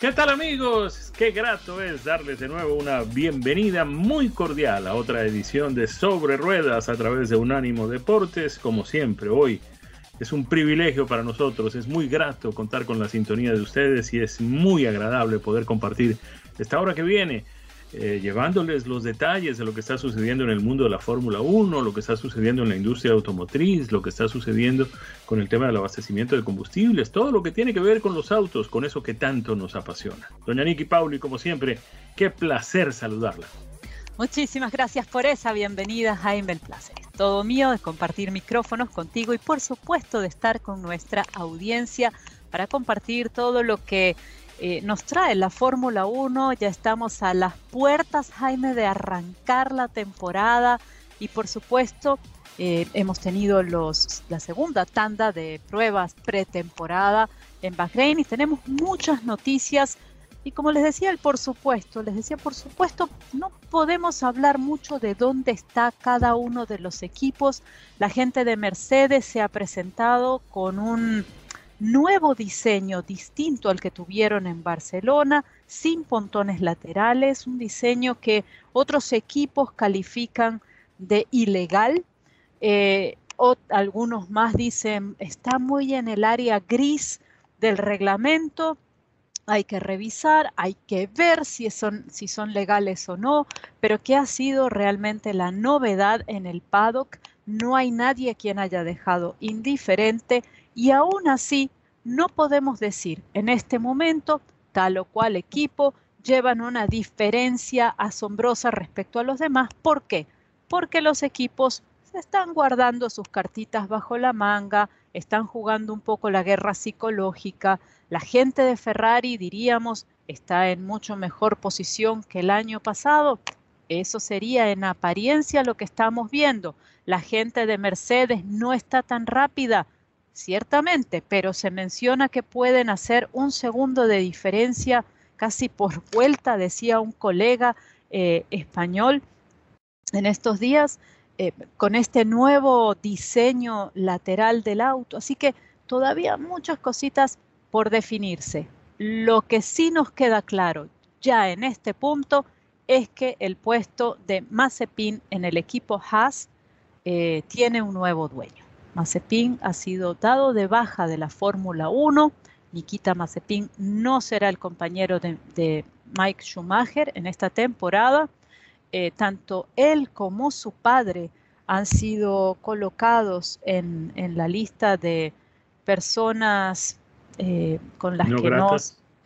¿Qué tal amigos? Qué grato es darles de nuevo una bienvenida muy cordial a otra edición de Sobre Ruedas a través de Unánimo Deportes. Como siempre, hoy es un privilegio para nosotros, es muy grato contar con la sintonía de ustedes y es muy agradable poder compartir esta hora que viene eh, llevándoles los detalles de lo que está sucediendo en el mundo de la Fórmula 1, lo que está sucediendo en la industria automotriz, lo que está sucediendo con el tema del abastecimiento de combustibles, todo lo que tiene que ver con los autos, con eso que tanto nos apasiona. Doña Niki Pauli, como siempre, qué placer saludarla. Muchísimas gracias por esa bienvenida, Jaime. El placer todo mío de compartir micrófonos contigo y, por supuesto, de estar con nuestra audiencia para compartir todo lo que eh, nos trae la Fórmula 1. Ya estamos a las puertas, Jaime, de arrancar la temporada y por supuesto eh, hemos tenido los, la segunda tanda de pruebas pretemporada en Bahrein y tenemos muchas noticias. Y como les decía, el por supuesto, les decía por supuesto, no podemos hablar mucho de dónde está cada uno de los equipos. La gente de Mercedes se ha presentado con un nuevo diseño distinto al que tuvieron en Barcelona, sin pontones laterales, un diseño que otros equipos califican de ilegal. Eh, o, algunos más dicen está muy en el área gris del reglamento, hay que revisar, hay que ver si son, si son legales o no, pero que ha sido realmente la novedad en el paddock. No hay nadie quien haya dejado indiferente y aún así no podemos decir en este momento tal o cual equipo llevan una diferencia asombrosa respecto a los demás. ¿Por qué? Porque los equipos se están guardando sus cartitas bajo la manga, están jugando un poco la guerra psicológica. La gente de Ferrari, diríamos, está en mucho mejor posición que el año pasado. Eso sería en apariencia lo que estamos viendo. La gente de Mercedes no está tan rápida ciertamente, pero se menciona que pueden hacer un segundo de diferencia casi por vuelta, decía un colega eh, español en estos días, eh, con este nuevo diseño lateral del auto. Así que todavía muchas cositas por definirse. Lo que sí nos queda claro ya en este punto es que el puesto de Mazepin en el equipo Haas eh, tiene un nuevo dueño. Mazepin ha sido dado de baja de la Fórmula 1. Nikita Mazepin no será el compañero de, Mike Schumacher en esta temporada. Eh, tanto él como su padre han sido colocados en, la lista de personas eh, con las que no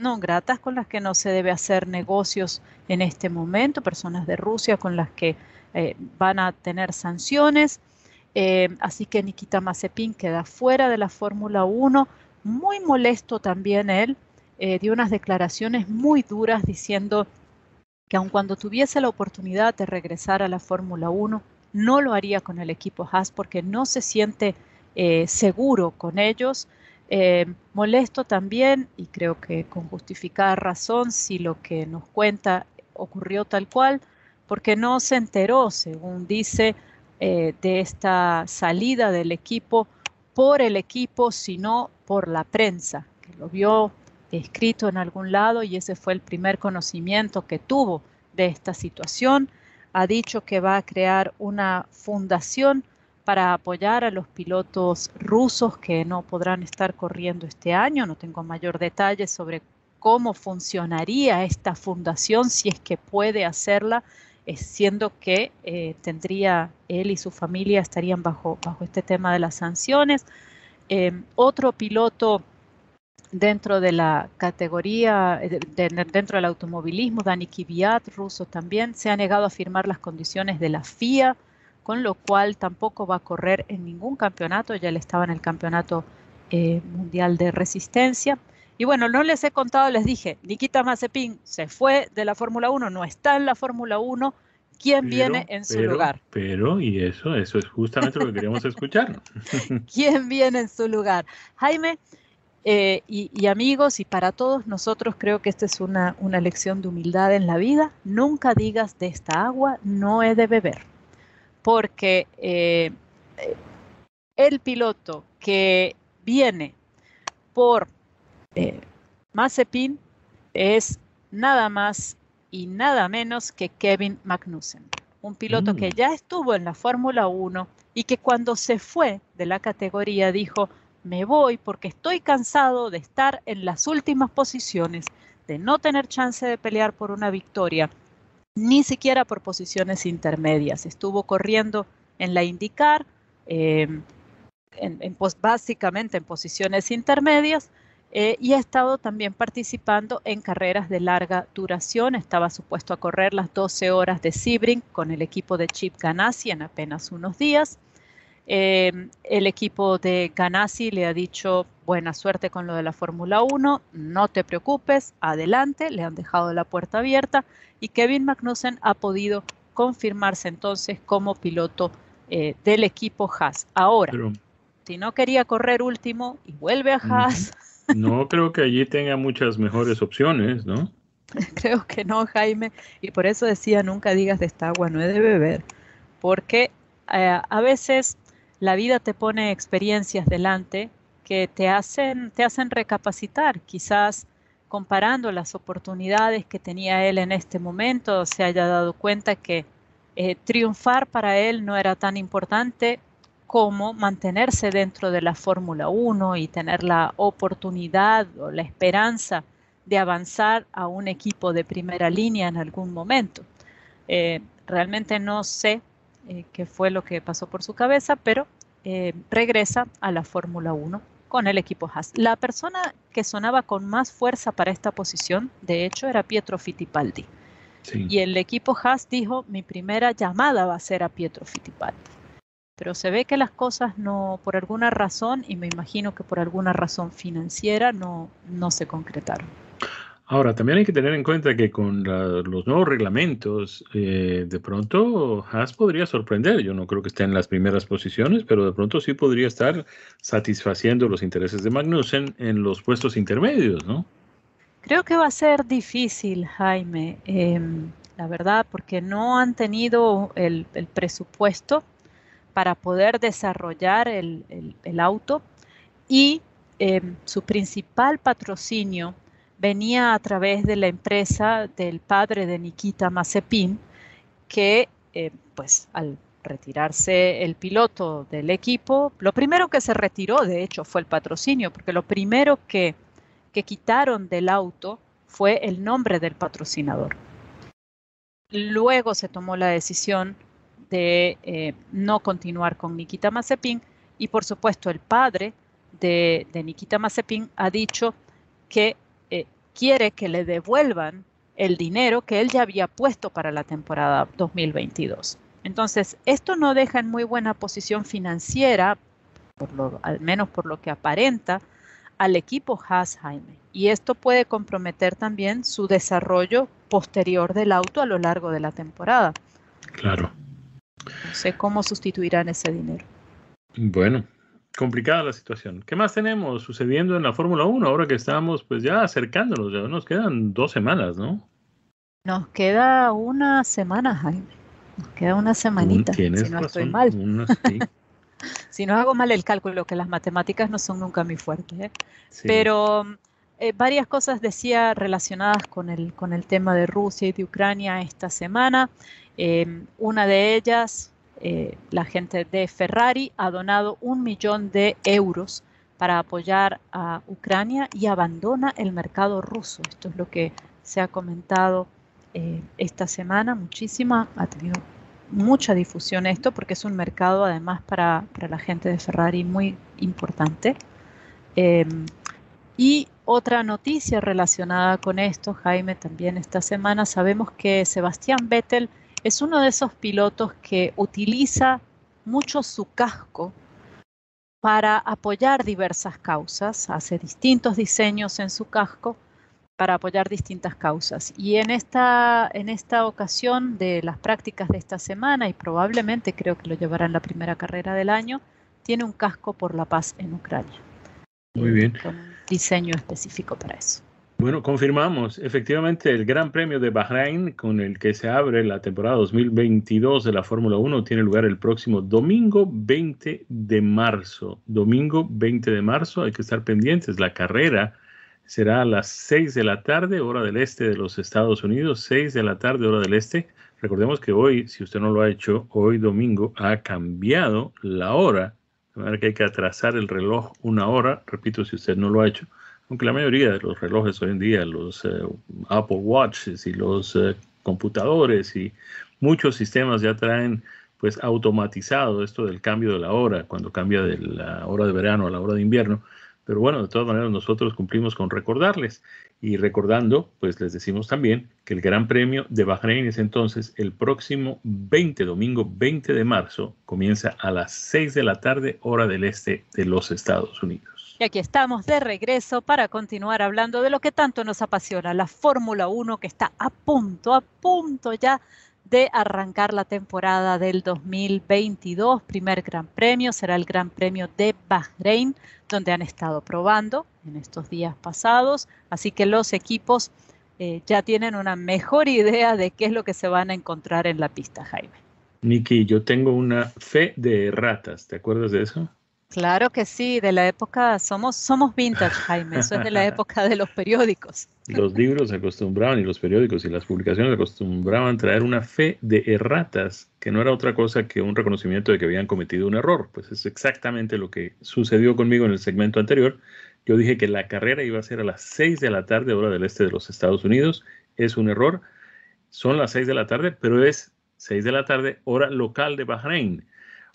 no gratas con las que no se debe hacer negocios en este momento, personas de Rusia con las que eh, van a tener sanciones. Eh, así que Nikita Mazepin queda fuera de la Fórmula 1. Muy molesto también él. Eh, dio unas declaraciones muy duras diciendo que aun cuando tuviese la oportunidad de regresar a la Fórmula 1, no lo haría con el equipo Haas porque no se siente eh, seguro con ellos. molesto también, y creo que con justificada razón, si lo que nos cuenta ocurrió tal cual, porque no se enteró, según dice, eh, de esta salida del equipo por el equipo, sino por la prensa, que lo vio escrito en algún lado y ese fue el primer conocimiento que tuvo de esta situación. Ha dicho que va a crear una fundación para apoyar a los pilotos rusos que no podrán estar corriendo este año. No tengo mayor detalle sobre cómo funcionaría esta fundación si es que puede hacerla, siendo que eh, tendría él y su familia estarían bajo, bajo este tema de las sanciones. Em, otro piloto dentro de la categoría, eh, dentro del automovilismo, Dani Kvyat, ruso también, se ha negado a firmar las condiciones de la FIA, con lo cual tampoco va a correr en ningún campeonato, ya él estaba en el campeonato eh, mundial de resistencia. Y bueno, no les he contado, les dije, Nikita Mazepin se fue de la Fórmula 1, no está en la Fórmula 1, ¿quién viene en su lugar? Pero, y eso, eso es justamente lo que queríamos escuchar. ¿Quién viene en su lugar? Jaime, eh, y, amigos, y para todos nosotros creo que esta es una, una lección de humildad en la vida. Nunca digas de esta agua no he de beber, porque eh, el piloto que viene por eh, Mazepin es nada más y nada menos que Kevin Magnussen, un piloto que mm. ya estuvo en la Fórmula 1 y que cuando se fue de la categoría dijo, me voy porque estoy cansado de estar en las últimas posiciones, de no tener chance de pelear por una victoria, ni siquiera por posiciones intermedias. Estuvo corriendo en la IndyCar, em, en, básicamente en posiciones intermedias, eh, y ha estado también participando en carreras de larga duración. Estaba supuesto a correr las 12 horas de Sebring con el equipo de Chip Ganassi en apenas unos días. Em, el equipo de Ganassi le ha dicho buena suerte con lo de la Fórmula 1, no te preocupes, adelante, le han dejado la puerta abierta y Kevin Magnussen ha podido confirmarse entonces como piloto eh, del equipo Haas. Ahora, si no quería correr último y vuelve a Haas. No creo que allí tenga muchas mejores opciones, ¿no? creo que no, Jaime, y por eso decía nunca digas de esta agua no he de beber, porque eh, a veces la vida te pone experiencias delante que te hacen, te hacen recapacitar, quizás comparando las oportunidades que tenía él en este momento, se haya dado cuenta que eh, triunfar para él no era tan importante como mantenerse dentro de la Fórmula 1 y tener la oportunidad o la esperanza de avanzar a un equipo de primera línea en algún momento. Eh, realmente no sé eh, qué fue lo que pasó por su cabeza, pero eh, regresa a la Fórmula 1 con el equipo Haas. La persona que sonaba con más fuerza para esta posición, de hecho, era Pietro Fittipaldi. Y el equipo Haas dijo, mi primera llamada va a ser a Pietro Fittipaldi. Pero se ve que las cosas no, por alguna razón, y me imagino que por alguna razón financiera, no, no se concretaron. Ahora, también hay que tener en cuenta que con los nuevos reglamentos, eh, de pronto Haas podría sorprender. Yo no creo que esté en las primeras posiciones, pero de pronto sí podría estar satisfaciendo los intereses de Magnussen en los puestos intermedios, ¿no? Creo que va a ser difícil, Jaime, em, la verdad, porque no han tenido el, presupuesto para poder desarrollar el, auto y em, su principal patrocinio venía a través de la empresa del padre de Nikita Mazepin, que eh, pues al retirarse el piloto del equipo, lo primero que se retiró, de hecho, fue el patrocinio, porque lo primero que, quitaron del auto fue el nombre del patrocinador. Luego se tomó la decisión de eh, no continuar con Nikita Mazepin y por supuesto el padre de, de Nikita Mazepin ha dicho que quiere que le devuelvan el dinero que él ya había puesto para la temporada 2022. Entonces, esto no deja en muy buena posición financiera, por lo, al menos por lo que aparenta, al equipo Haas Jaime. Y esto puede comprometer también su desarrollo posterior del auto a lo largo de la temporada. Claro. No sé cómo sustituirán ese dinero. Bueno, complicada la situación. ¿Qué más tenemos sucediendo en la Fórmula 1 ahora que estamos pues ya acercándonos? Ya nos quedan dos semanas, ¿no? Nos queda una semana, Jaime. Nos queda una semanita, si no estoy mal. si no hago mal el cálculo, que las matemáticas no son nunca mi fuerte. ¿eh? Pero eh, varias cosas decía relacionadas con el, con el tema de Rusia y de Ucrania esta semana. Eh, una de ellas, eh, la gente de Ferrari ha donado un millón de euros para apoyar a Ucrania y abandona el mercado ruso. Esto es lo que se ha comentado eh, esta semana, muchísima, ha tenido mucha difusión esto porque es un mercado además para, la gente de Ferrari muy importante. Em, y otra noticia relacionada con esto, Jaime, también esta semana sabemos que Sebastián Vettel es uno de esos pilotos que utiliza mucho su casco para apoyar diversas causas, hace distintos diseños en su casco para apoyar distintas causas. Y en esta, en esta ocasión de las prácticas de esta semana, y probablemente creo que lo llevará en la primera carrera del año, tiene un casco por la paz en Ucrania. Muy bien. Con un diseño específico para eso. Bueno, confirmamos efectivamente el Gran Premio de Bahrein con el que se abre la temporada 2022 de la Fórmula 1 tiene lugar el próximo domingo 20 de marzo. Domingo 20 de marzo, hay que estar pendientes. La carrera será a las 6 de la tarde, hora del este de los Estados Unidos, 6 de la tarde, hora del este. Recordemos que hoy, si usted no lo ha hecho, hoy domingo ha cambiado la hora, de manera que hay que atrasar el reloj una hora, repito, si usted no lo ha hecho, aunque la mayoría de los relojes hoy en día, los eh, Apple Watches y los eh, computadores y muchos sistemas ya traen pues automatizado esto del cambio de la hora, cuando cambia de la hora de verano a la hora de invierno. Pero bueno, de todas maneras nosotros cumplimos con recordarles. Y recordando, pues les decimos también que el Gran Premio de Bahrein es entonces el próximo 20, domingo 20 de marzo, comienza a las 6 de la tarde, hora del este de los Estados Unidos. Y aquí estamos de regreso para continuar hablando de lo que tanto nos apasiona, la Fórmula 1 que está a punto, a punto ya de arrancar la temporada del 2022. Primer Gran Premio será el Gran Premio de Bahrein, donde han estado probando en estos días pasados. Así que los equipos eh, ya tienen una mejor idea de qué es lo que se van a encontrar en la pista, Jaime. Niki, yo tengo una fe de ratas, ¿te acuerdas de eso? Claro que sí, de la época, somos, somos vintage, Jaime, eso es de la época de los periódicos. Los libros acostumbraban y los periódicos y las publicaciones acostumbraban traer una fe de erratas, que no era otra cosa que un reconocimiento de que habían cometido un error. Pues es exactamente lo que sucedió conmigo en el segmento anterior. Yo dije que la carrera iba a ser a las 6 de la tarde, hora del este de los Estados Unidos. Es un error. Son las 6 de la tarde, pero es 6 de la tarde, hora local de Bahrein.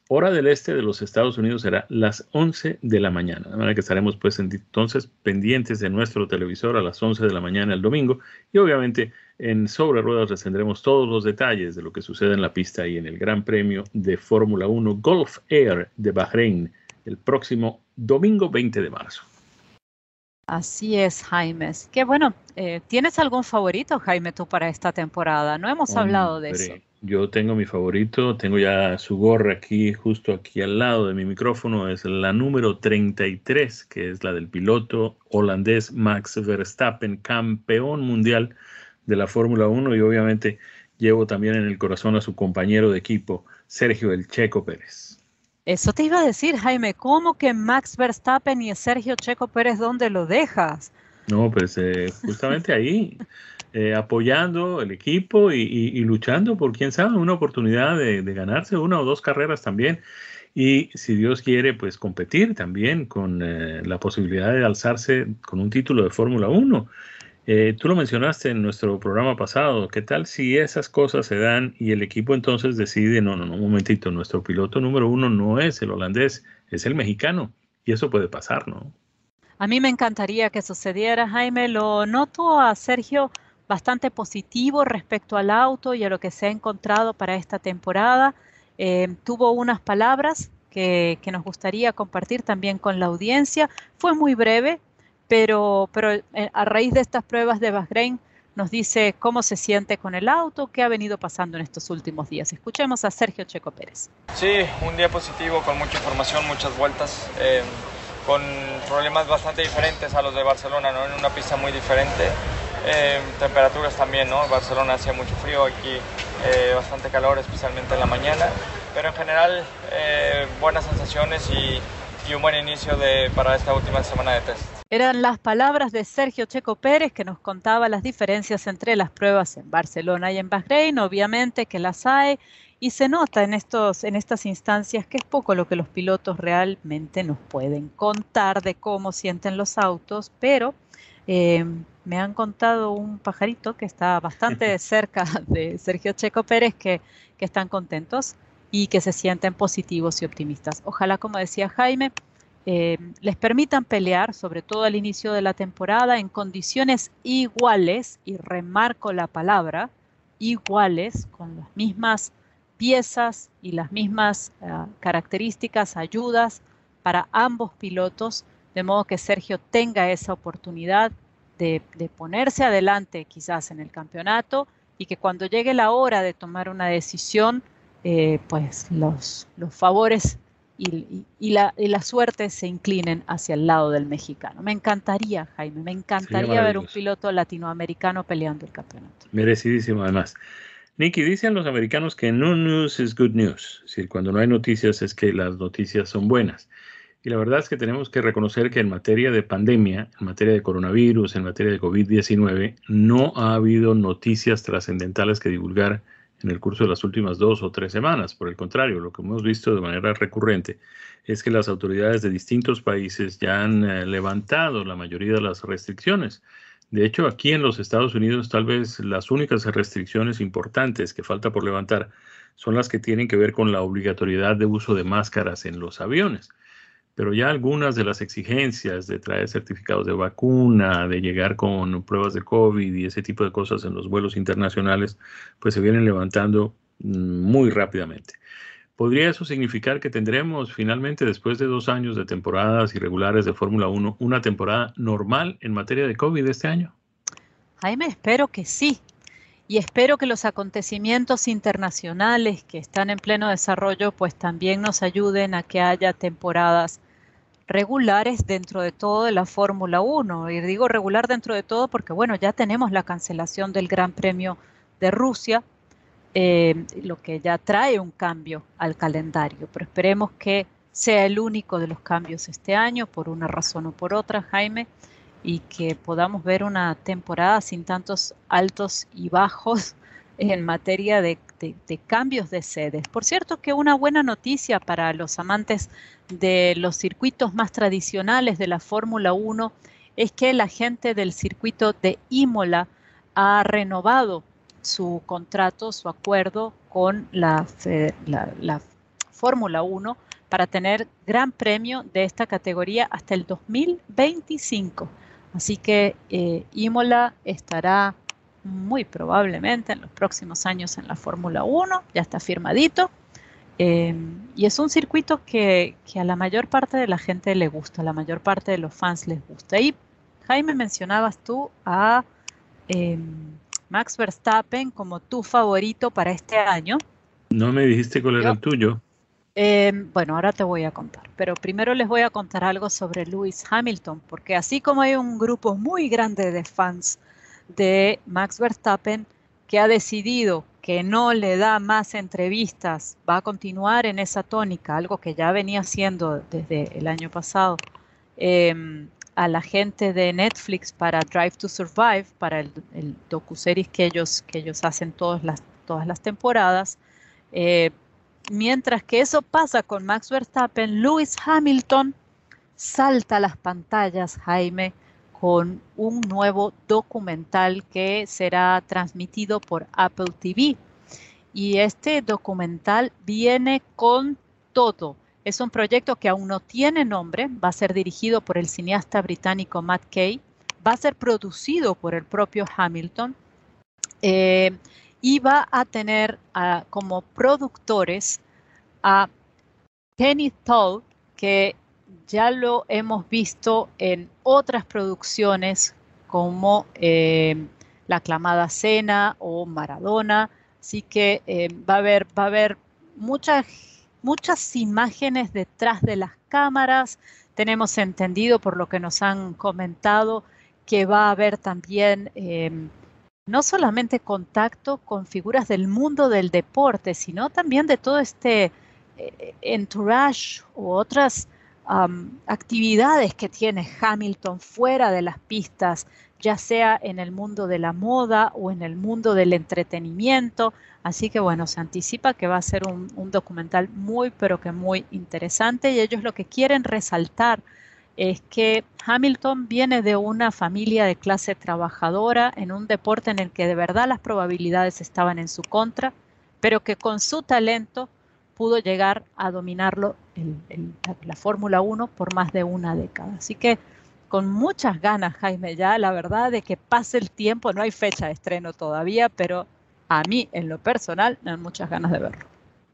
Hora del este de los Estados Unidos será las 11 de la mañana. De manera que estaremos pues entonces pendientes de nuestro televisor a las 11 de la mañana el domingo y obviamente en Sobre Ruedas les tendremos todos los detalles de lo que sucede en la pista y en el Gran Premio de Fórmula 1 Golf Air de Bahrein el próximo domingo 20 de marzo. Así es, Jaime. Qué bueno. Eh, ¿Tienes algún favorito, Jaime, tú para esta temporada? No hemos hablado de eso. Yo tengo mi favorito, tengo ya su gorra aquí, justo aquí al lado de mi micrófono, es la número 33, que es la del piloto holandés Max Verstappen, campeón mundial de la Fórmula 1 y obviamente llevo también en el corazón a su compañero de equipo, Sergio El Checo Pérez. Eso te iba a decir, Jaime, ¿cómo que Max Verstappen y Sergio Checo Pérez, dónde lo dejas? No, pues eh, justamente ahí. Eh, apoyando el equipo y, luchando por, quién sabe, una oportunidad de, ganarse una o dos carreras también. Y si Dios quiere, pues competir también con eh, la posibilidad de alzarse con un título de Fórmula 1. Eh, tú lo mencionaste en nuestro programa pasado. ¿Qué tal si esas cosas se dan y el equipo entonces decide, no, no, no, un momentito, nuestro piloto número uno no es el holandés, es el mexicano? Y eso puede pasar, ¿no? A mí me encantaría que sucediera, Jaime. Lo noto a Sergio bastante positivo respecto al auto y a lo que se ha encontrado para esta temporada. Eh, tuvo unas palabras que, nos gustaría compartir también con la audiencia. Fue muy breve, pero, pero eh, a raíz de estas pruebas de Bahrein nos dice cómo se siente con el auto, qué ha venido pasando en estos últimos días. Escuchemos a Sergio Checo Pérez. Sí, un día positivo con mucha información, muchas vueltas, eh, con problemas bastante diferentes a los de Barcelona, ¿no? en una pista muy diferente. Eh, temperaturas también, ¿no? Barcelona hacía mucho frío, aquí eh, bastante calor, especialmente en la mañana. Pero en general, eh, buenas sensaciones y, y, un buen inicio de, para esta última semana de test. Eran las palabras de Sergio Checo Pérez que nos contaba las diferencias entre las pruebas en Barcelona y en Bahrein, obviamente que las hay y se nota en, estos, en estas instancias que es poco lo que los pilotos realmente nos pueden contar de cómo sienten los autos, pero eh, me han contado un pajarito que está bastante cerca de Sergio Checo Pérez que, que están contentos y que se sienten positivos y optimistas. Ojalá, como decía Jaime, eh, les permitan pelear, sobre todo al inicio de la temporada, en condiciones iguales, y remarco la palabra, iguales, con las mismas piezas y las mismas eh, características, ayudas para ambos pilotos, de modo que Sergio tenga esa oportunidad de, ponerse adelante quizás en el campeonato y que cuando llegue la hora de tomar una decisión, eh, pues los favores y, la, suerte se inclinen hacia el lado del mexicano. Me encantaría, Jaime, me encantaría ver un piloto latinoamericano peleando el campeonato. Merecidísimo, además. Nicky, dicen los americanos que no news is good news. Es decir, cuando no hay noticias es que las noticias son buenas. Y la verdad es que tenemos que reconocer que en materia de pandemia, en materia de coronavirus, en materia de COVID-19, no ha habido noticias trascendentales que divulgar en el curso de las últimas dos o tres semanas. Por el contrario, lo que hemos visto de manera recurrente es que las autoridades de distintos países ya han eh, levantado la mayoría de las restricciones. De hecho, aquí en los Estados Unidos tal vez las únicas restricciones importantes que falta por levantar son las que tienen que ver con la obligatoriedad de uso de máscaras en los aviones pero ya algunas de las exigencias de traer certificados de vacuna, de llegar con pruebas de COVID y ese tipo de cosas en los vuelos internacionales, pues se vienen levantando mm, muy rápidamente. ¿Podría eso significar que tendremos finalmente, después de dos años de temporadas irregulares de Fórmula 1, una temporada normal en materia de COVID este año? Jaime, espero que sí. Y espero que los acontecimientos internacionales que están en pleno desarrollo, pues también nos ayuden a que haya temporadas regulares dentro de todo de la Fórmula 1. Y digo regular dentro de todo porque, bueno, ya tenemos la cancelación del Gran Premio de Rusia, eh, lo que ya trae un cambio al calendario, pero esperemos que sea el único de los cambios este año, por una razón o por otra, Jaime, y que podamos ver una temporada sin tantos altos y bajos en materia de, cambios de sedes. Por cierto que una buena noticia para los amantes de los circuitos más tradicionales de la Fórmula 1 es que la gente del circuito de Imola ha renovado su contrato, su acuerdo con la, la Fórmula 1 para tener gran premio de esta categoría hasta el 2025. Así que eh, Imola estará muy probablemente en los próximos años en la Fórmula 1, ya está firmadito. Em, y es un circuito que, a la mayor parte de la gente le gusta, a la mayor parte de los fans les gusta. Y Jaime, mencionabas tú a em, Max Verstappen como tu favorito para este año. No me dijiste cuál era el tuyo. Em, bueno, ahora te voy a contar, pero primero les voy a contar algo sobre Lewis Hamilton, porque así como hay un grupo muy grande de fans de Max Verstappen que ha decidido que no le da más entrevistas, va a continuar en esa tónica, algo que ya venía haciendo desde el año pasado, em, a la gente de Netflix para Drive to Survive, para el, el docuseries que ellos, que ellos hacen todas las, todas las temporadas. Eh, mientras que eso pasa con Max Verstappen, Lewis Hamilton salta a las pantallas, Jaime, con un nuevo documental que será transmitido por Apple TV. Y este documental viene con todo. Es un proyecto que aún no tiene nombre, va a ser dirigido por el cineasta británico Matt Kay, va a ser producido por el propio Hamilton eh, y va a tener ah, como productores a Kenny Toll, que ya lo hemos visto en otras producciones como eh, La aclamada Cena o Maradona. Así que eh, va a haber, va a haber muchas, muchas imágenes detrás de las cámaras. Tenemos entendido por lo que nos han comentado que va a haber también eh, no solamente contacto con figuras del mundo del deporte, sino también de todo este entourage u otras actividades que tiene Hamilton fuera de las pistas, ya sea en el mundo de la moda o en el mundo del entretenimiento. Así que bueno, se anticipa que va a ser un, un documental muy, pero que muy interesante y ellos lo que quieren resaltar es que Hamilton viene de una familia de clase trabajadora en un deporte en el que de verdad las probabilidades estaban en su contra, pero que con su talento pudo llegar a dominarlo la Fórmula 1 por más de una década. Así que con muchas ganas, Jaime, ya la verdad de que pase el tiempo, no hay fecha de estreno todavía, pero a mí en lo personal me dan muchas ganas de verlo.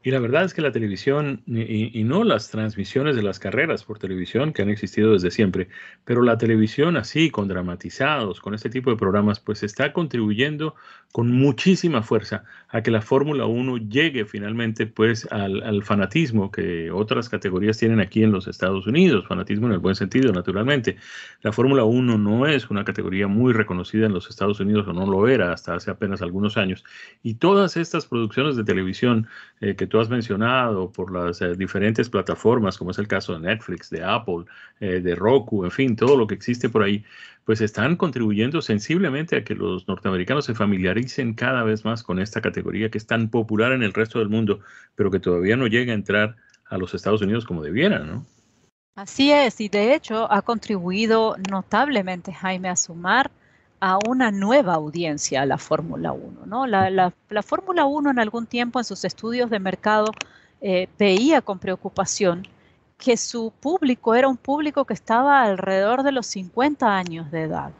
Y la verdad es que la televisión, y, no las transmisiones de las carreras por televisión que han existido desde siempre, pero la televisión así, con dramatizados, con este tipo de programas, pues está contribuyendo con muchísima fuerza a que la Fórmula 1 llegue finalmente pues al, fanatismo que otras categorías tienen aquí en los Estados Unidos, fanatismo en el buen sentido, naturalmente. La Fórmula 1 no es una categoría muy reconocida en los Estados Unidos, o no lo era hasta hace apenas algunos años, y todas estas producciones de televisión eh, que tú has mencionado por las eh, diferentes plataformas, como es el caso de Netflix, de Apple, eh, de Roku, en fin, todo lo que existe por ahí, pues están contribuyendo sensiblemente a que los norteamericanos se familiaricen cada vez más con esta categoría que es tan popular en el resto del mundo, pero que todavía no llega a entrar a los Estados Unidos como debiera, ¿no? Así es, y de hecho ha contribuido notablemente, Jaime, a sumar a una nueva audiencia a la Fórmula 1. ¿no? La, Fórmula 1 en algún tiempo en sus estudios de mercado eh, veía con preocupación que su público era un público que estaba alrededor de los 50 años de edad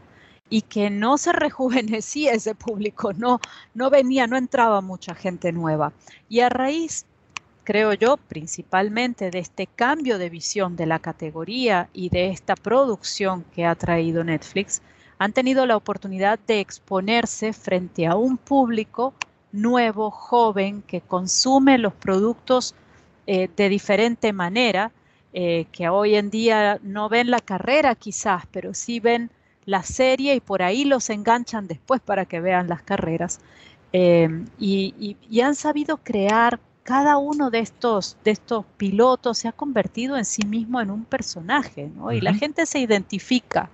y que no se rejuvenecía ese público, no, no venía, no entraba mucha gente nueva. Y a raíz, creo yo, principalmente de este cambio de visión de la categoría y de esta producción que ha traído Netflix, han tenido la oportunidad de exponerse frente a un público nuevo, joven, que consume los productos eh, de diferente manera, eh, que hoy en día no ven la carrera quizás, pero sí ven la serie y por ahí los enganchan después para que vean las carreras. Eh, y, han sabido crear cada uno de estos, de estos pilotos se ha convertido en sí mismo en un personaje, ¿no? Y la gente se identifica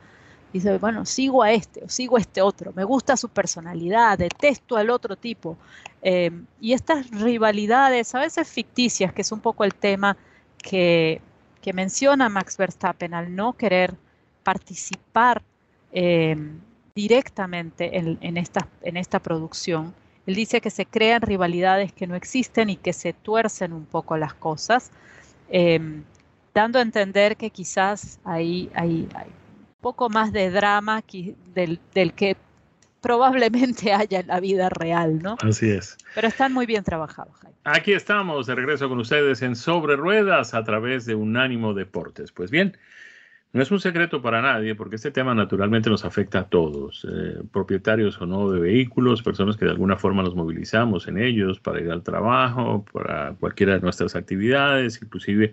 Dice, bueno, sigo a este o sigo a este otro, me gusta su personalidad, detesto al otro tipo. Em, y estas rivalidades, a veces ficticias, que es un poco el tema que, menciona Max Verstappen al no querer participar em, directamente en, esta, en esta producción. Él dice que se crean rivalidades que no existen y que se tuercen un poco las cosas, em, dando a entender que quizás hay, hay poco más de drama del, que probablemente haya en la vida real, ¿no? Así es. Pero están muy bien trabajados. Jaime. Aquí estamos, de regreso con ustedes en Sobre Ruedas a través de Unánimo Deportes. Pues bien, no es un secreto para nadie porque este tema naturalmente nos afecta a todos, eh, propietarios o no de vehículos, personas que de alguna forma nos movilizamos en ellos para ir al trabajo, para cualquiera de nuestras actividades, inclusive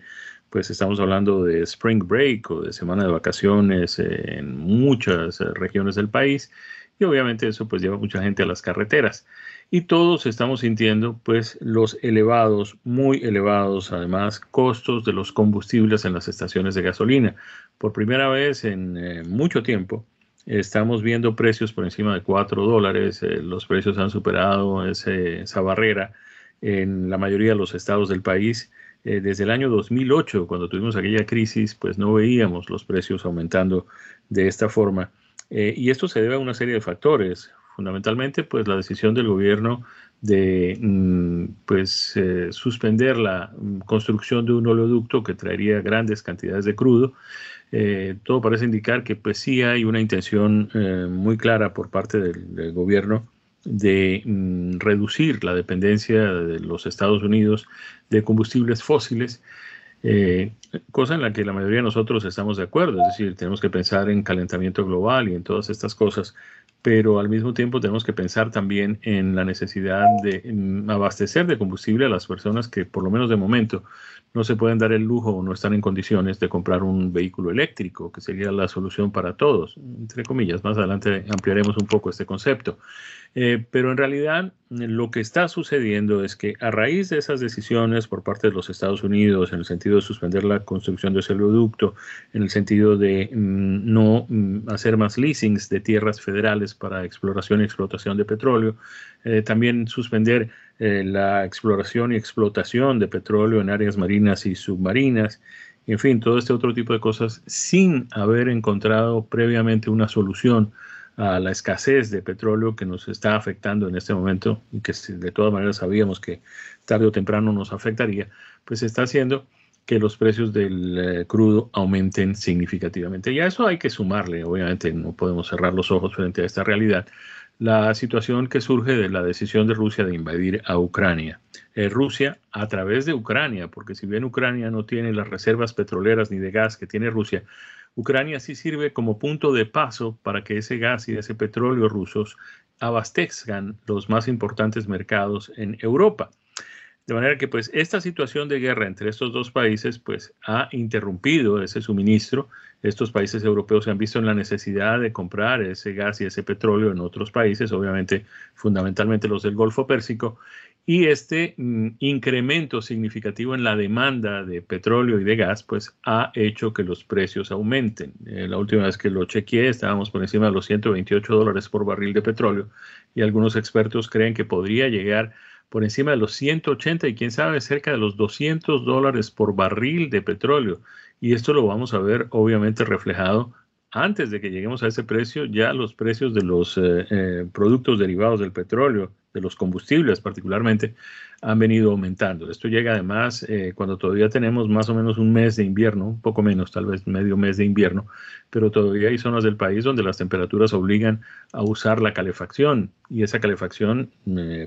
pues estamos hablando de spring break o de semana de vacaciones en muchas eh, regiones del país y obviamente eso pues lleva mucha gente a las carreteras y todos estamos sintiendo pues los elevados, muy elevados además costos de los combustibles en las estaciones de gasolina. Por primera vez en eh, mucho tiempo estamos viendo precios por encima de 4 dólares, eh, los precios han superado esa barrera en la mayoría de los estados del país eh, desde el año 2008, cuando tuvimos aquella crisis, pues no veíamos los precios aumentando de esta forma. Eh, y esto se debe a una serie de factores. Fundamentalmente, pues la decisión del gobierno de mm, pues, eh, suspender la mm, construcción de un oleoducto que traería grandes cantidades de crudo. todo parece indicar que pues sí hay una intención muy clara por parte del gobierno de mm, reducir la dependencia de los Estados Unidos de combustibles fósiles, eh, cosa en la que la mayoría de nosotros estamos de acuerdo, es decir, tenemos que pensar en calentamiento global y en todas estas cosas, pero al mismo tiempo tenemos que pensar también en la necesidad de abastecer de combustible a las personas que por lo menos de momento no se pueden dar el lujo o no están en condiciones de comprar un vehículo eléctrico, que sería la solución para todos, entre comillas. Más adelante ampliaremos un poco este concepto. Eh, pero en realidad lo que está sucediendo es que a raíz de esas decisiones por parte de los Estados Unidos, en el sentido de suspender la construcción de ese oleoducto, en el sentido de mm, no mm, hacer más leasings de tierras federales para exploración y explotación de petróleo, eh, también suspender eh, la exploración y explotación de petróleo en áreas marinas y submarinas, en fin, todo este otro tipo de cosas sin haber encontrado previamente una solución a la escasez de petróleo que nos está afectando en este momento y que de todas maneras sabíamos que tarde o temprano nos afectaría, pues está haciendo que los precios del eh, crudo aumenten significativamente. Y a eso hay que sumarle, obviamente no podemos cerrar los ojos frente a esta realidad, la situación que surge de la decisión de Rusia de invadir a Ucrania. Eh, Rusia, a través de Ucrania, porque si bien Ucrania no tiene las reservas petroleras ni de gas que tiene Rusia, Ucrania sí sirve como punto de paso para que ese gas y ese petróleo rusos abastezcan los más importantes mercados en Europa. De manera que pues esta situación de guerra entre estos dos países pues ha interrumpido ese suministro. Estos países europeos se han visto en la necesidad de comprar ese gas y ese petróleo en otros países, obviamente fundamentalmente los del Golfo Pérsico, y este mm, incremento significativo en la demanda de petróleo y de gas, pues ha hecho que los precios aumenten. Eh, la última vez que lo chequeé, estábamos por encima de los 128 dólares por barril de petróleo y algunos expertos creen que podría llegar por encima de los 180 y quién sabe cerca de los 200 dólares por barril de petróleo. Y esto lo vamos a ver obviamente reflejado antes de que lleguemos a ese precio, ya los precios de los eh, eh, productos derivados del petróleo, de los combustibles particularmente, han venido aumentando. Esto llega además eh, cuando todavía tenemos más o menos un mes de invierno, un poco menos, tal vez medio mes de invierno, pero todavía hay zonas del país donde las temperaturas obligan a usar la calefacción y esa calefacción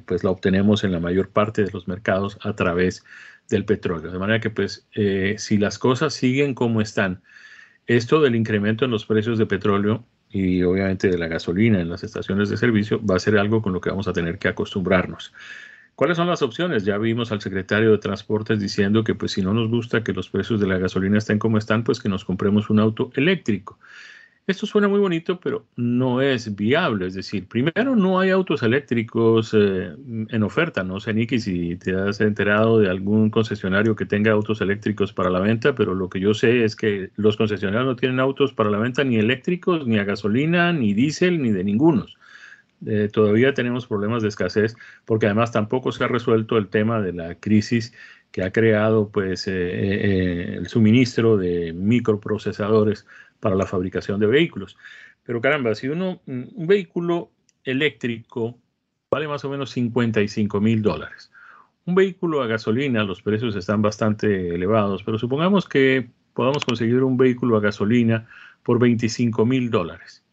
pues la obtenemos en la mayor parte de los mercados a través del petróleo. De manera que pues si las cosas siguen como están, esto del incremento en los precios de petróleo y obviamente de la gasolina en las estaciones de servicio va a ser algo con lo que vamos a tener que acostumbrarnos. ¿Cuáles son las opciones? Ya vimos al secretario de Transportes diciendo que pues si no nos gusta que los precios de la gasolina estén como están, pues que nos compremos un auto eléctrico. Esto suena muy bonito, pero no es viable. Es decir, primero no hay autos eléctricos eh, en oferta. No sé, Nicky, si te has enterado de algún concesionario que tenga autos eléctricos para la venta, pero lo que yo sé es que los concesionarios no tienen autos para la venta ni eléctricos, ni a gasolina, ni diésel, ni de ningunos. Eh, todavía tenemos problemas de escasez porque además tampoco se ha resuelto el tema de la crisis que ha creado pues eh, el suministro de microprocesadores para la fabricación de vehículos. Pero caramba, si uno, un vehículo eléctrico vale más o menos 55 mil dólares. Un vehículo a gasolina, los precios están bastante elevados, pero supongamos que podamos conseguir un vehículo a gasolina por 25 mil dólares.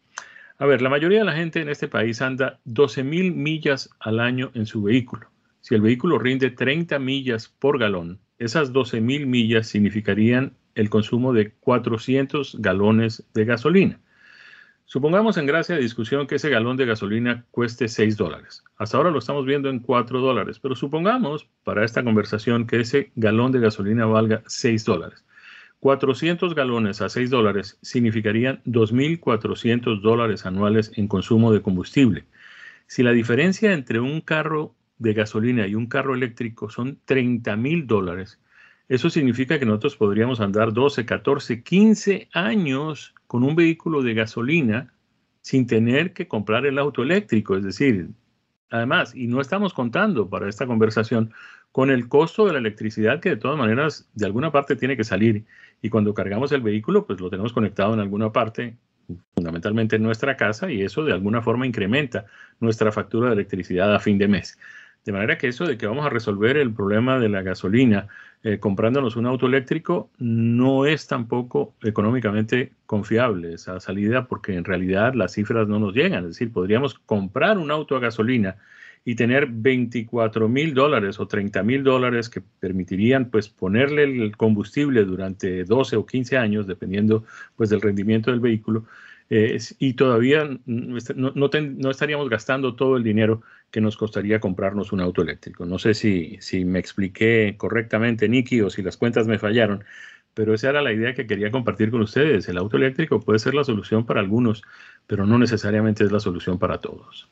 A ver, la mayoría de la gente en este país anda 12 mil millas al año en su vehículo. Si el vehículo rinde 30 millas por galón, esas 12 mil millas significarían el consumo de 400 galones de gasolina. Supongamos en gracia de discusión que ese galón de gasolina cueste 6 dólares. Hasta ahora lo estamos viendo en 4 dólares, pero supongamos para esta conversación que ese galón de gasolina valga 6 dólares. 400 galones a 6 dólares significarían 2.400 dólares anuales en consumo de combustible. Si la diferencia entre un carro de gasolina y un carro eléctrico son 30 mil dólares, eso significa que nosotros podríamos andar 12, 14, 15 años con un vehículo de gasolina sin tener que comprar el auto eléctrico. Es decir, además, y no estamos contando para esta conversación con el costo de la electricidad que de todas maneras de alguna parte tiene que salir. Y cuando cargamos el vehículo, pues lo tenemos conectado en alguna parte, fundamentalmente en nuestra casa, y eso de alguna forma incrementa nuestra factura de electricidad a fin de mes. De manera que eso de que vamos a resolver el problema de la gasolina eh, comprándonos un auto eléctrico no es tampoco económicamente confiable esa salida porque en realidad las cifras no nos llegan. Es decir, podríamos comprar un auto a gasolina y tener 24 mil dólares o 30 mil dólares que permitirían pues ponerle el combustible durante 12 o 15 años dependiendo pues del rendimiento del vehículo eh, y todavía no, estaríamos gastando todo el dinero que nos costaría comprarnos un auto eléctrico. No sé si, si me expliqué correctamente, Nicky, o si las cuentas me fallaron, pero esa era la idea que quería compartir con ustedes. El auto eléctrico puede ser la solución para algunos, pero no necesariamente es la solución para todos.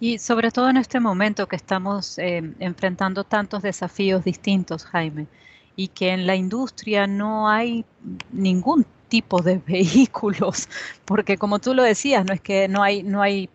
Y sobre todo en este momento que estamos eh, enfrentando tantos desafíos distintos, Jaime, y que en la industria no hay ningún tipo de vehículos, porque como tú lo decías, no es que no hay, no hay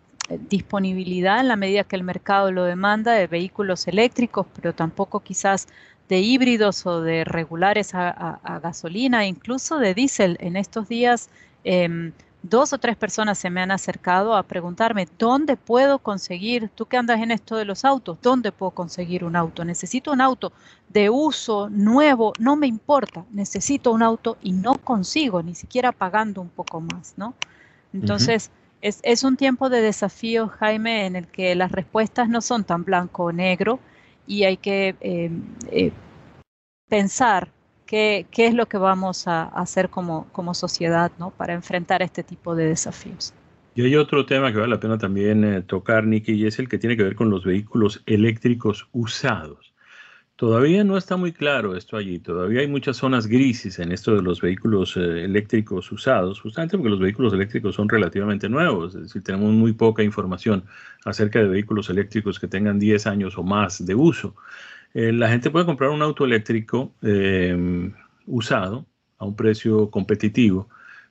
disponibilidad en la medida que el mercado lo demanda de vehículos eléctricos, pero tampoco quizás de híbridos o de regulares a, gasolina, incluso de diésel. En estos días em, dos o tres personas se me han acercado a preguntarme, ¿dónde puedo conseguir, tú que andas en esto de los autos, ¿dónde puedo conseguir un auto? Necesito un auto de uso nuevo, no me importa, necesito un auto y no consigo, ni siquiera pagando un poco más, ¿no? Entonces, es, un tiempo de desafío, Jaime, en el que las respuestas no son tan blanco o negro y hay que eh, eh, pensar qué, es lo que vamos a hacer como, sociedad ¿no? para enfrentar este tipo de desafíos. Y hay otro tema que vale la pena también eh, tocar, Nicky, y es el que tiene que ver con los vehículos eléctricos usados. Todavía no está muy claro esto allí, todavía hay muchas zonas grises en esto de los vehículos eh, eléctricos usados, justamente porque los vehículos eléctricos son relativamente nuevos, es decir, tenemos muy poca información acerca de vehículos eléctricos que tengan 10 años o más de uso. Eh, la gente puede comprar un auto eléctrico eh, usado a un precio competitivo,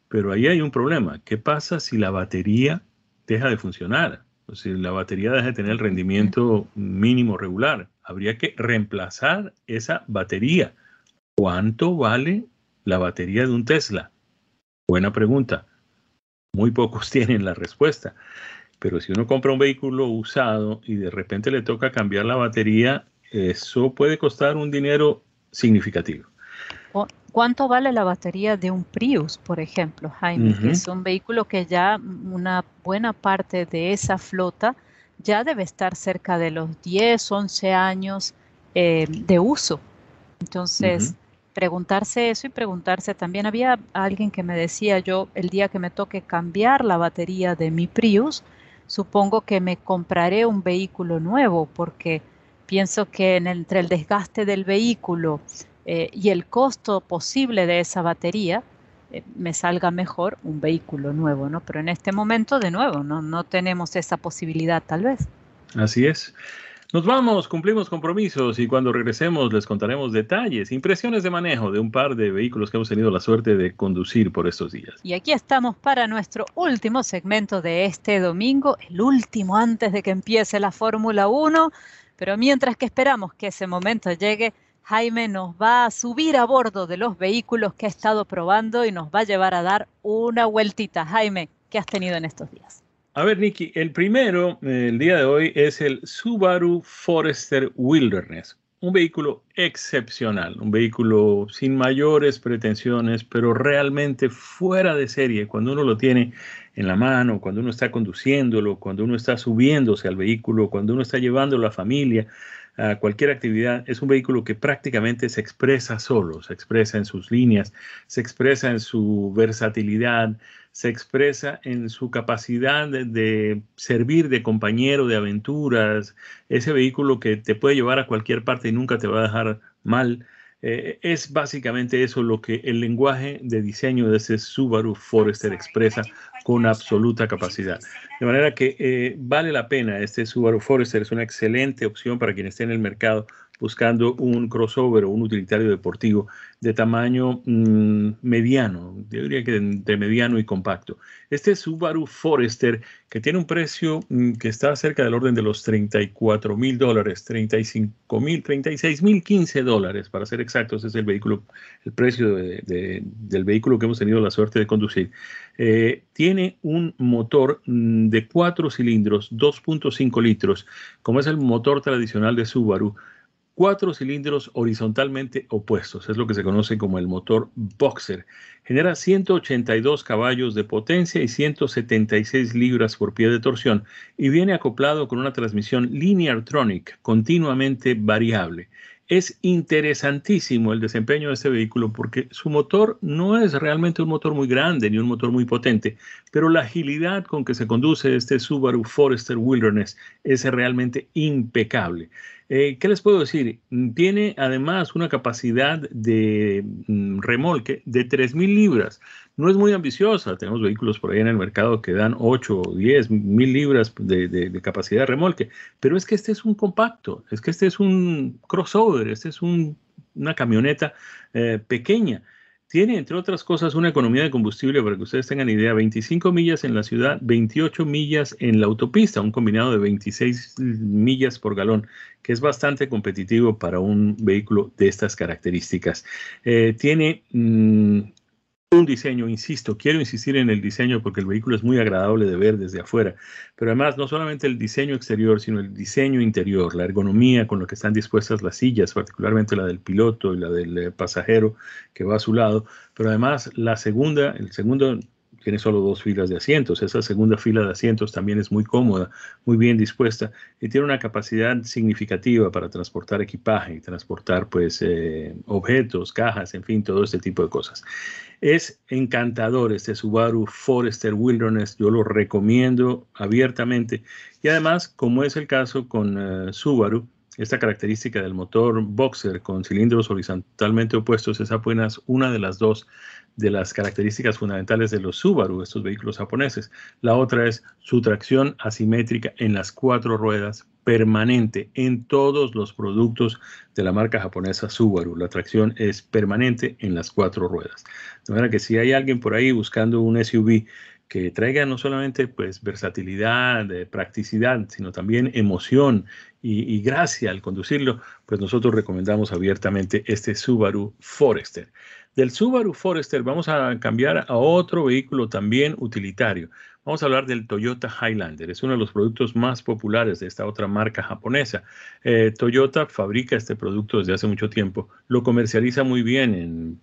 pero ahí hay un problema. ¿Qué pasa si la batería deja de funcionar? O si la batería deja de tener el rendimiento mínimo regular. Habría que reemplazar esa batería. ¿Cuánto vale la batería de un Tesla? Buena pregunta. Muy pocos tienen la respuesta. Pero si uno compra un vehículo usado y de repente le toca cambiar la batería, eso puede costar un dinero significativo. ¿Cuánto vale la batería de un Prius, por ejemplo, Jaime? es un vehículo que ya una buena parte de esa flota ya debe estar cerca de los 10, 11 años eh, de uso. Entonces, preguntarse eso y preguntarse también, había alguien que me decía, yo el día que me toque cambiar la batería de mi Prius, supongo que me compraré un vehículo nuevo porque pienso que entre el desgaste del vehículo eh, y el costo posible de esa batería, eh, me salga mejor un vehículo nuevo, ¿no? Pero en este momento, de nuevo, no, no tenemos esa posibilidad tal vez. Así es. Nos vamos, cumplimos compromisos y cuando regresemos les contaremos detalles, impresiones de manejo de un par de vehículos que hemos tenido la suerte de conducir por estos días. Y aquí estamos para nuestro último segmento de este domingo, el último antes de que empiece la Fórmula 1. Pero mientras que esperamos que ese momento llegue, Jaime nos va a subir a bordo de los vehículos que ha estado probando y nos va a llevar a dar una vueltita. Jaime, ¿qué has tenido en estos días? A ver, Nicky, el primero, el día de hoy, es el Subaru Forester Wilderness. Un vehículo excepcional, un vehículo sin mayores pretensiones, pero realmente fuera de serie. Cuando uno lo tiene en la mano, cuando uno está conduciéndolo, cuando uno está subiéndose al vehículo, cuando uno está llevando a la familia a cualquier actividad, es un vehículo que prácticamente se expresa solo, se expresa en sus líneas, se expresa en su versatilidad, se expresa en su capacidad de, servir de compañero de aventuras, ese vehículo que te puede llevar a cualquier parte y nunca te va a dejar mal. Eh, es básicamente eso lo que el lenguaje de diseño de ese Subaru Forester expresa con absoluta capacidad. De manera que eh, vale la pena, este Subaru Forester es una excelente opción para quien esté en el mercado buscando un crossover o un utilitario deportivo de tamaño mm, mediano, yo diría que de, mediano y compacto. Este Subaru Forester, que tiene un precio mm, que está cerca del orden de los 34 mil dólares, 35 mil, 36 mil 15 dólares, para ser exactos, es el vehículo, el precio del vehículo que hemos tenido la suerte de conducir. Eh, tiene un motor mm, de 4 cilindros, 2.5 litros, como es el motor tradicional de Subaru, cuatro cilindros horizontalmente opuestos. Es lo que se conoce como el motor Boxer. Genera 182 caballos de potencia y 176 libras por pie de torsión y viene acoplado con una transmisión Lineartronic continuamente variable. Es interesantísimo el desempeño de este vehículo porque su motor no es realmente un motor muy grande ni un motor muy potente, pero la agilidad con que se conduce este Subaru Forester Wilderness es realmente impecable. Eh, ¿Qué les puedo decir? Tiene además una capacidad de mm, remolque de 3.000 libras. No es muy ambiciosa. Tenemos vehículos por ahí en el mercado que dan 8 o 10 mil libras de, capacidad de remolque, pero es que este es un compacto, es que este es un crossover, este es una camioneta eh, pequeña. Tiene, entre otras cosas, una economía de combustible, para que ustedes tengan idea, 25 millas en la ciudad, 28 millas en la autopista, un combinado de 26 millas por galón, que es bastante competitivo para un vehículo de estas características. Eh, tiene mm, un diseño, insisto, quiero insistir en el diseño porque el vehículo es muy agradable de ver desde afuera, pero además no solamente el diseño exterior, sino el diseño interior, la ergonomía con lo que están dispuestas las sillas, particularmente la del piloto y la del eh, pasajero que va a su lado, pero además la segunda, el segundo tiene solo dos filas de asientos. Esa segunda fila de asientos también es muy cómoda, muy bien dispuesta y tiene una capacidad significativa para transportar equipaje transportar pues eh, objetos, cajas, en fin, todo este tipo de cosas. Es encantador este Subaru Forester Wilderness, yo lo recomiendo abiertamente y además, como es el caso con eh, Subaru, esta característica del motor boxer con cilindros horizontalmente opuestos es apenas una de las dos de las características fundamentales de los Subaru, estos vehículos japoneses. La otra es su tracción asimétrica en las cuatro ruedas permanente en todos los productos de la marca japonesa Subaru. La tracción es permanente en las cuatro ruedas. De manera que si hay alguien por ahí buscando un SUV que traiga no solamente pues versatilidad, practicidad, sino también emoción y, y, gracia al conducirlo, pues nosotros recomendamos abiertamente este Subaru Forester. Del Subaru Forester vamos a cambiar a otro vehículo también utilitario. Vamos a hablar del Toyota Highlander. Es uno de los productos más populares de esta otra marca japonesa. Eh, Toyota fabrica este producto desde hace mucho tiempo. Lo comercializa muy bien en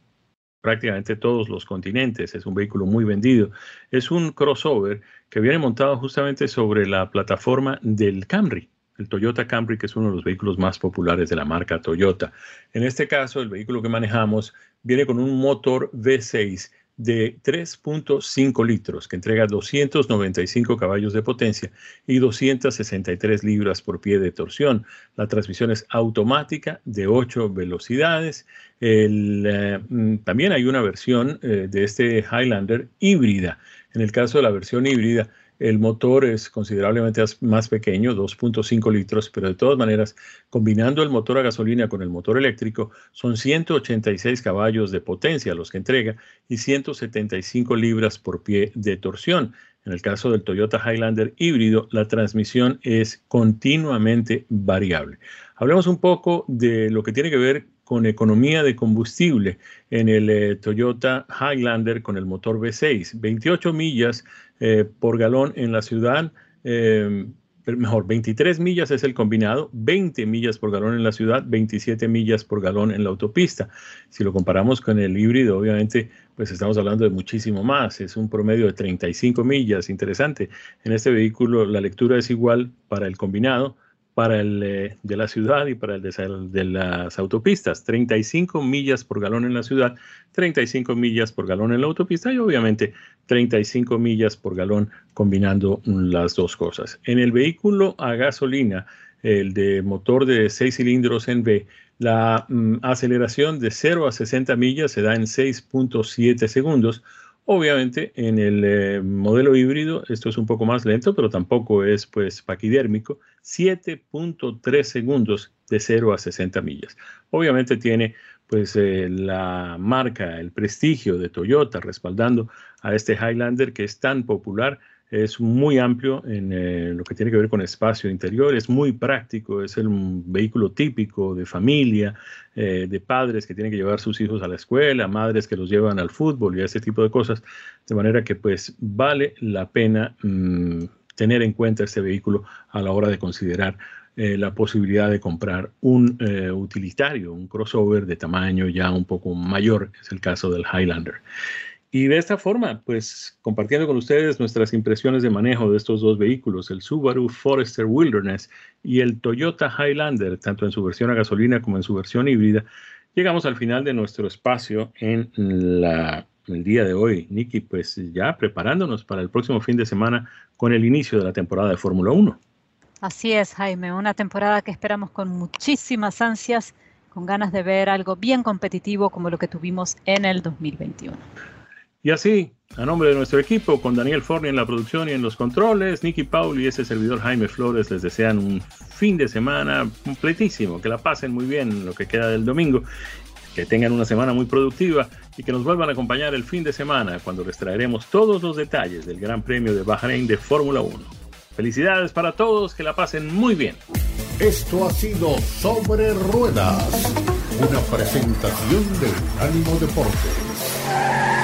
prácticamente todos los continentes. Es un vehículo muy vendido. Es un crossover que viene montado justamente sobre la plataforma del Camry el Toyota Camry, que es uno de los vehículos más populares de la marca Toyota. En este caso, el vehículo que manejamos viene con un motor V6 de 3.5 litros que entrega 295 caballos de potencia y 263 libras por pie de torsión. La transmisión es automática de 8 velocidades. Eh, mm, también hay una versión eh, de este Highlander híbrida. En el caso de la versión híbrida, el motor es considerablemente más pequeño, 2.5 litros, pero de todas maneras, combinando el motor a gasolina con el motor eléctrico, son 186 caballos de potencia los que entrega y 175 libras por pie de torsión. En el caso del Toyota Highlander híbrido, la transmisión es continuamente variable. Hablemos un poco de lo que tiene que ver con economía de combustible en el eh, Toyota Highlander con el motor V6. 28 millas eh, por galón en la ciudad, eh, mejor, 23 millas es el combinado, 20 millas por galón en la ciudad, 27 millas por galón en la autopista. Si lo comparamos con el híbrido, obviamente, pues estamos hablando de muchísimo más, es un promedio de 35 millas, interesante. En este vehículo la lectura es igual para el combinado, para el eh, de la ciudad y para el de, las autopistas. 35 millas por galón en la ciudad, 35 millas por galón en la autopista y obviamente 35 millas por galón combinando las dos cosas. En el vehículo a gasolina, el de motor de 6 cilindros en V, la mm, aceleración de 0 a 60 millas se da en 6.7 segundos Obviamente en el eh, modelo híbrido esto es un poco más lento, pero tampoco es pues paquidérmico, 7.3 segundos de 0 a 60 millas. Obviamente tiene pues eh, la marca, el prestigio de Toyota respaldando a este Highlander que es tan popular es muy amplio en eh, lo que tiene que ver con espacio interior, es muy práctico, es el vehículo típico de familia, eh, de padres que tienen que llevar sus hijos a la escuela, madres que los llevan al fútbol y a ese tipo de cosas, de manera que pues vale la pena mm, tener en cuenta este vehículo a la hora de considerar eh, la posibilidad de comprar un utilitario, un crossover de tamaño ya un poco mayor, es el caso del Highlander. Y de esta forma, pues compartiendo con ustedes nuestras impresiones de manejo de estos dos vehículos, el Subaru Forester Wilderness y el Toyota Highlander, tanto en su versión a gasolina como en su versión híbrida, llegamos al final de nuestro espacio en la, el día de hoy. Nicky, pues ya preparándonos para el próximo fin de semana con el inicio de la temporada de Fórmula 1. Así es, Jaime, una temporada que esperamos con muchísimas ansias, con ganas de ver algo bien competitivo como lo que tuvimos en el 2021. Y así, a nombre de nuestro equipo, con Daniel Forni en la producción y en los controles, Nicky Paul y ese servidor Jaime Flores les desean un fin de semana completísimo, que la pasen muy bien lo que queda del domingo, que tengan una semana muy productiva y que nos vuelvan a acompañar el fin de semana cuando les traeremos todos los detalles del Gran Premio de Bahrein de Fórmula 1. Felicidades para todos, que la pasen muy bien. Esto ha sido Sobre Ruedas, una presentación de Ánimo Deporte.